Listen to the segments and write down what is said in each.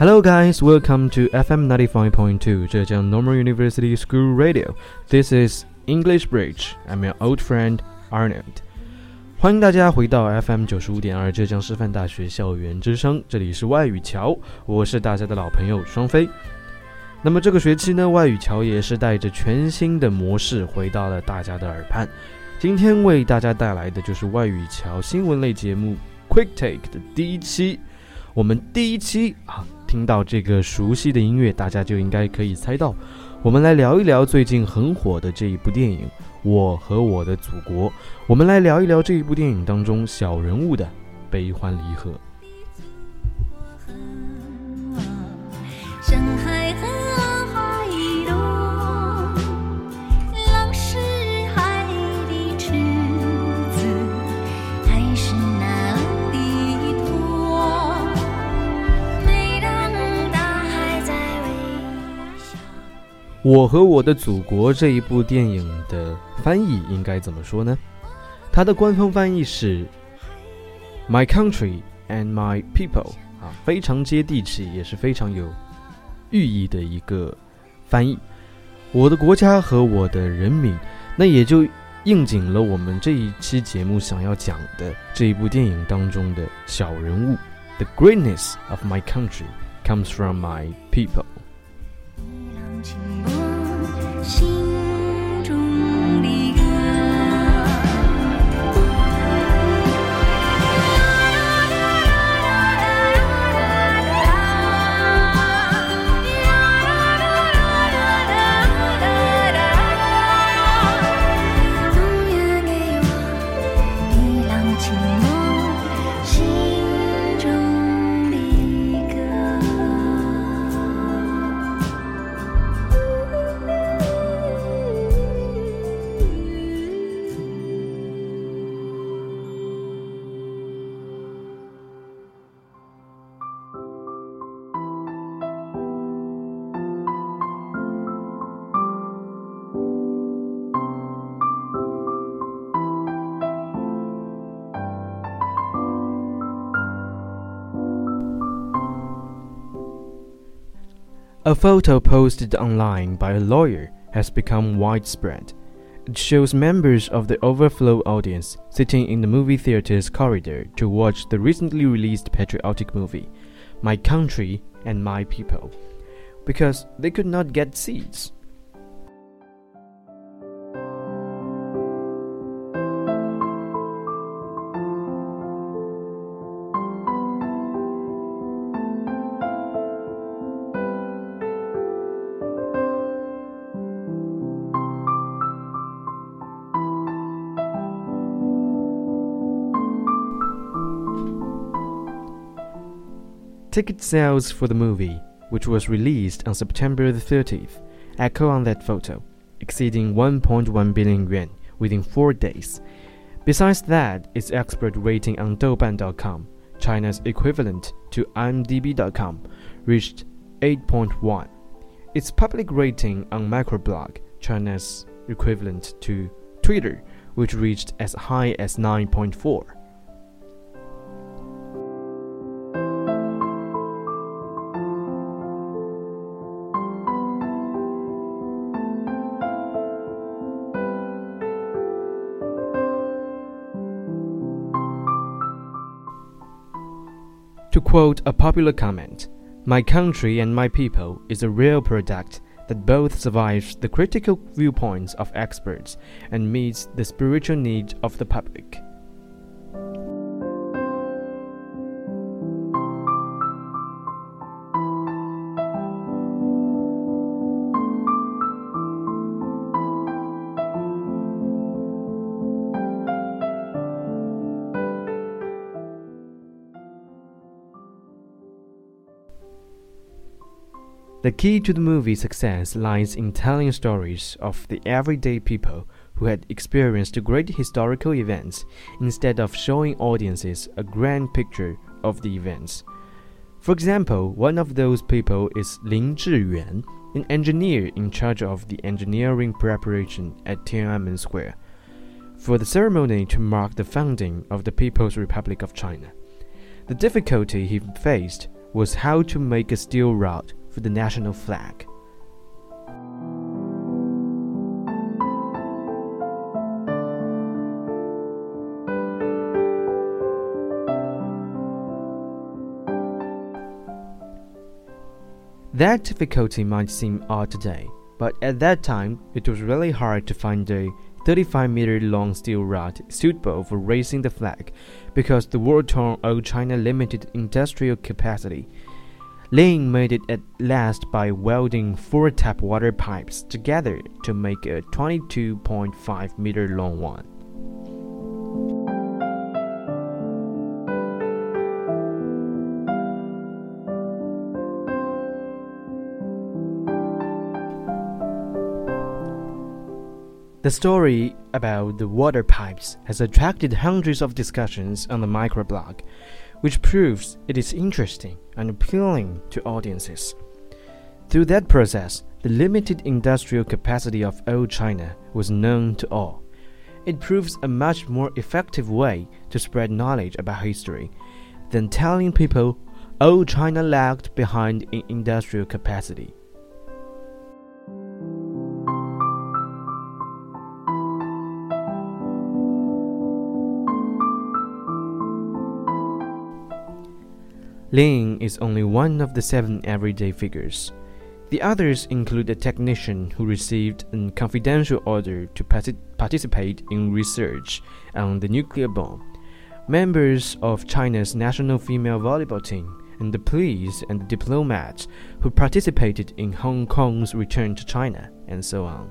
Hello, guys. Welcome to FM 95.2 Zhejiang Normal University School Radio. This is English Bridge. I'm your old friend Arnold. 欢迎大家回到 FM 九十五点二浙江师范大学校园之声，这里是外语桥，我是大家的老朋友双飞。那么这个学期呢，外语桥也是带着全新的模式回到了大家的耳畔。今天为大家带来的就是外语桥新闻类节目 Quick Take 的第一期。我们第一期啊。听到这个熟悉的音乐，大家就应该可以猜到，我们来聊一聊最近很火的这一部电影《我和我的祖国》。我们来聊一聊这一部电影当中小人物的悲欢离合。我和我的祖国这一部电影的翻译应该怎么说呢？它的官方翻译是 “My country and my people” 啊，非常接地气，也是非常有寓意的一个翻译。我的国家和我的人民，那也就应景了我们这一期节目想要讲的这一部电影当中的小人物。The greatness of my country comes from my people.，A photo posted online by a lawyer has become widespread. It shows members of the overflow audience sitting in the movie theater's corridor to watch the recently released patriotic movie, My Country and My People, because they could not get seats. Ticket sales for the movie, which was released on September the 30th, echo on that photo, exceeding 1.1 billion yuan within four days. Besides that, its expert rating on Douban.com, China's equivalent to IMDb.com, reached 8.1. Its public rating on Microblog, China's equivalent to Twitter, which reached as high as 9.4. To quote a popular comment, My country and my people is a real product that both survives the critical viewpoints of experts and meets the spiritual needs of the public. The key to the movie's success lies in telling stories of the everyday people who had experienced great historical events instead of showing audiences a grand picture of the events. For example, one of those people is Lin Zhiyuan, an engineer in charge of the engineering preparation at Tiananmen Square, for the ceremony to mark the founding of the People's Republic of China. The difficulty he faced was how to make a steel rod for the national flag. That difficulty might seem odd today, but at that time it was really hard to find a 35 meter long steel rod suitable for raising the flag because the war torn old China limited industrial capacity. Lin made it at last by welding four tap water pipes together to make a 22.5 meter long one. The story about the water pipes has attracted hundreds of discussions on the microblog, which proves it is interesting and appealing to audiences. Through that process, the limited industrial capacity of old China was known to all. It proves a much more effective way to spread knowledge about history than telling people old China lagged behind in industrial capacity. Lin is only one of the seven everyday figures. The others include a technician who received a confidential order to participate in research on the nuclear bomb, members of China's national female volleyball team, and the police and the diplomats who participated in Hong Kong's return to China, and so on.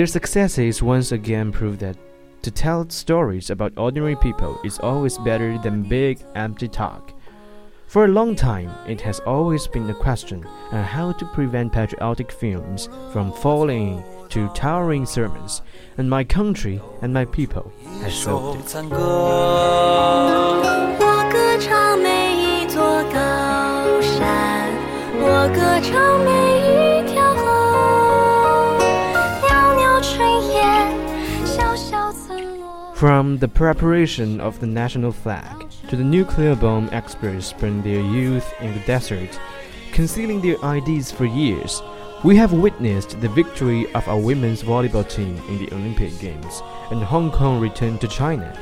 Their successes once again prove that to tell stories about ordinary people is always better than big, empty talk. For a long time, it has always been a question on how to prevent patriotic films from falling to towering sermons, and my country and my people has solved it. From the preparation of the national flag to the nuclear bomb experts spent their youth in the desert, concealing their ideas for years, we have witnessed the victory of our women's volleyball team in the Olympic Games, and Hong Kong returned to China.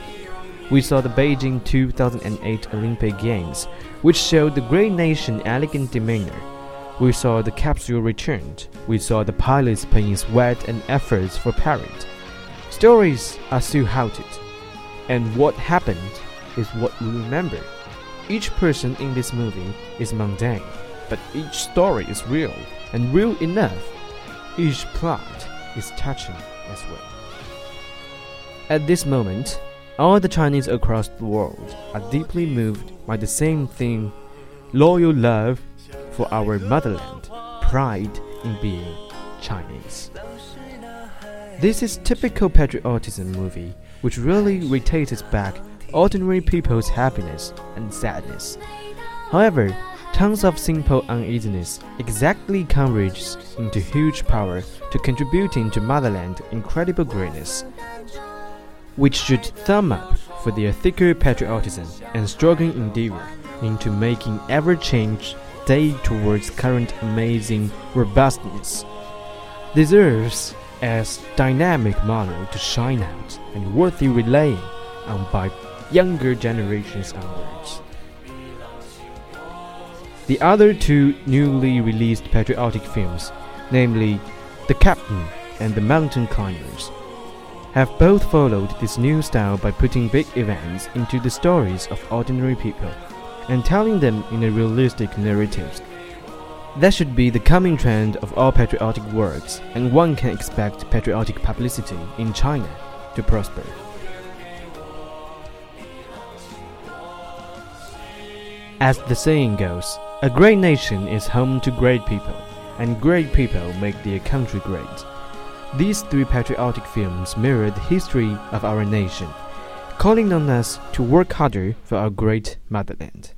We saw the Beijing 2008 Olympic Games, which showed the great nation elegant demeanor. We saw the capsule returned. We saw the pilots paying sweat and efforts for parade. Stories are still haunted, and what happened is what we remember. Each person in this movie is mundane, but each story is real, and real enough. Each plot is touching as well. At this moment, all the Chinese across the world are deeply moved by the same thing loyal love for our motherland, pride in being Chinese. This is typical patriotism movie, which really rotates back ordinary people's happiness and sadness. However, tons of simple uneasiness exactly converges into huge power to contributing to motherland incredible greatness, which should thumb up for their thicker patriotism and struggling endeavor into making ever change day towards current amazing robustness deserves as dynamic model to shine out and worthy relaying on by younger generations onwards. The other two newly released patriotic films, namely The Captain and The Mountain Climbers, have both followed this new style by putting big events into the stories of ordinary people and telling them in a realistic narrative that should be the coming trend of all patriotic works, and one can expect patriotic publicity in China to prosper. As the saying goes, A great nation is home to great people, and great people make their country great. These three patriotic films mirror the history of our nation, calling on us to work harder for our great motherland.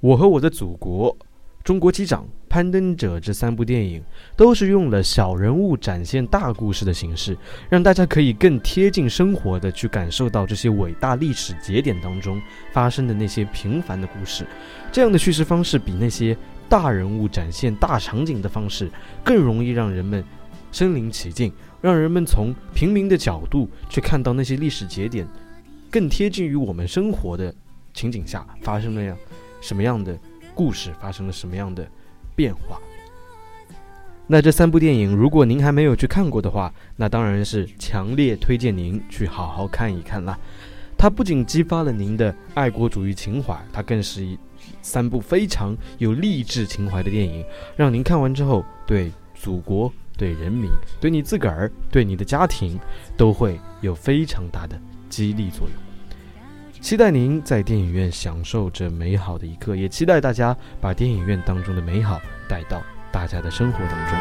我和我的祖国、 中国机长、攀登者这三部电影，都是用了小人物展现大故事的形式，让大家可以更贴近生活的去感受到这些伟大历史节点当中发生的那些平凡的故事。这样的叙事方式比那些大人物展现大场景的方式更容易让人们身临其境，让人们从平民的角度去看到那些历史节点，更贴近于我们生活的情景下发生了样什么样的故事，发生了什么样的变化。那这三部电影，如果您还没有去看过的话，那当然是强烈推荐您去好好看一看啦。它不仅激发了您的爱国主义情怀，它更是一三部非常有励志情怀的电影，让您看完之后对祖国、对人民、对你自个儿、对你的家庭都会有非常大的激励作用。期待您在电影院享受这美好的一刻，也期待大家把电影院当中的美好带到。大家的生活当中。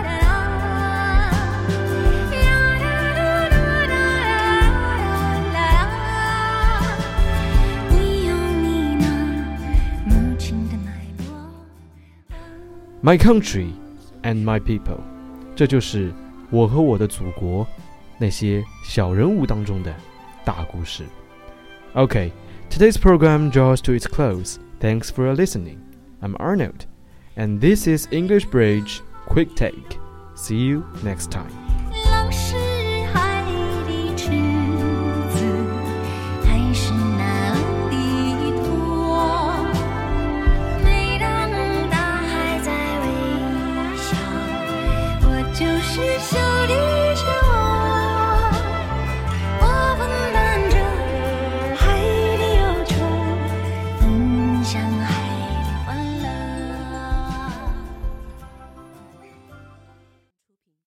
My country and my people，这就是我和我的祖国那些小人物当中的大故事。OK today's program draws to its close. Thanks for listening. I'm Arnold. And this is English Bridge Quick Take. See you next time.